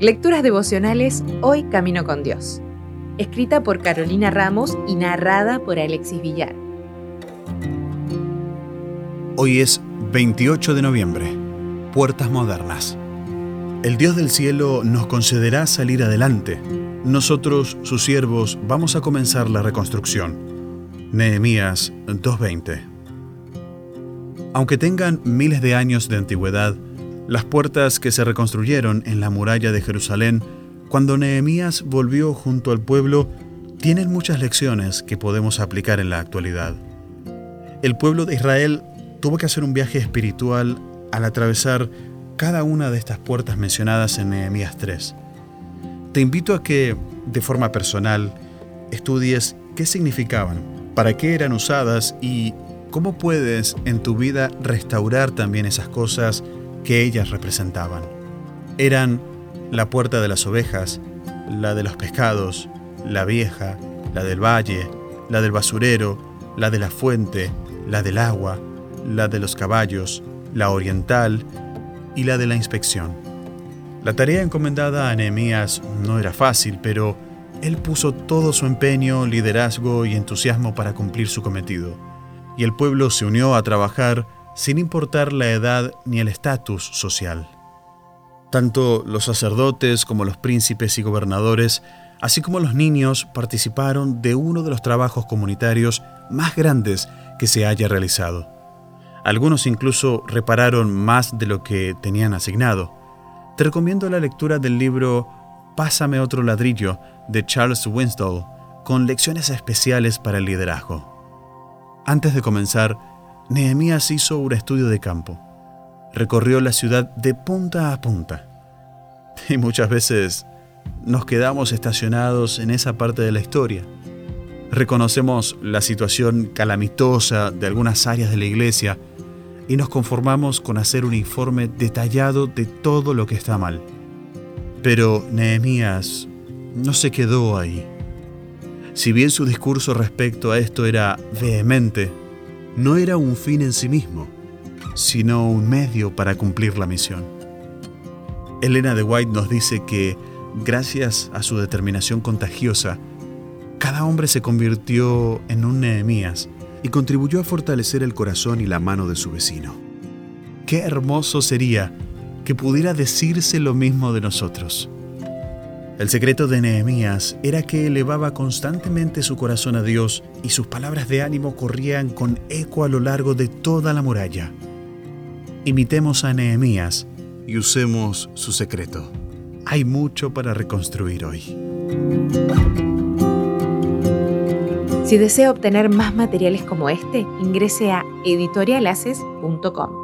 Lecturas devocionales Hoy Camino con Dios. Escrita por Carolina Ramos y narrada por Alexis Villar. Hoy es 28 de noviembre. Puertas modernas. El Dios del cielo nos concederá salir adelante. Nosotros, sus siervos, vamos a comenzar la reconstrucción. Nehemías 2.20. Aunque tengan miles de años de antigüedad, las puertas que se reconstruyeron en la muralla de Jerusalén cuando Nehemías volvió junto al pueblo tienen muchas lecciones que podemos aplicar en la actualidad. El pueblo de Israel tuvo que hacer un viaje espiritual al atravesar cada una de estas puertas mencionadas en Nehemías 3. Te invito a que, de forma personal, estudies qué significaban, para qué eran usadas y cómo puedes en tu vida restaurar también esas cosas que ellas representaban. Eran la puerta de las ovejas, la de los pescados, la vieja, la del valle, la del basurero, la de la fuente, la del agua, la de los caballos, la oriental y la de la inspección. La tarea encomendada a Nehemías no era fácil, pero él puso todo su empeño, liderazgo y entusiasmo para cumplir su cometido, y el pueblo se unió a trabajar sin importar la edad ni el estatus social. Tanto los sacerdotes como los príncipes y gobernadores, así como los niños, participaron de uno de los trabajos comunitarios más grandes que se haya realizado. Algunos incluso repararon más de lo que tenían asignado. Te recomiendo la lectura del libro Pásame otro ladrillo de Charles Winstall, con lecciones especiales para el liderazgo. Antes de comenzar, Nehemías hizo un estudio de campo. Recorrió la ciudad de punta a punta. Y muchas veces nos quedamos estacionados en esa parte de la historia. Reconocemos la situación calamitosa de algunas áreas de la iglesia y nos conformamos con hacer un informe detallado de todo lo que está mal. Pero Nehemías no se quedó ahí. Si bien su discurso respecto a esto era vehemente, no era un fin en sí mismo, sino un medio para cumplir la misión. Elena de White nos dice que, gracias a su determinación contagiosa, cada hombre se convirtió en un Nehemías y contribuyó a fortalecer el corazón y la mano de su vecino. Qué hermoso sería que pudiera decirse lo mismo de nosotros. El secreto de Nehemías era que elevaba constantemente su corazón a Dios y sus palabras de ánimo corrían con eco a lo largo de toda la muralla. Imitemos a Nehemías y usemos su secreto. Hay mucho para reconstruir hoy. Si desea obtener más materiales como este, ingrese a editorialaces.com.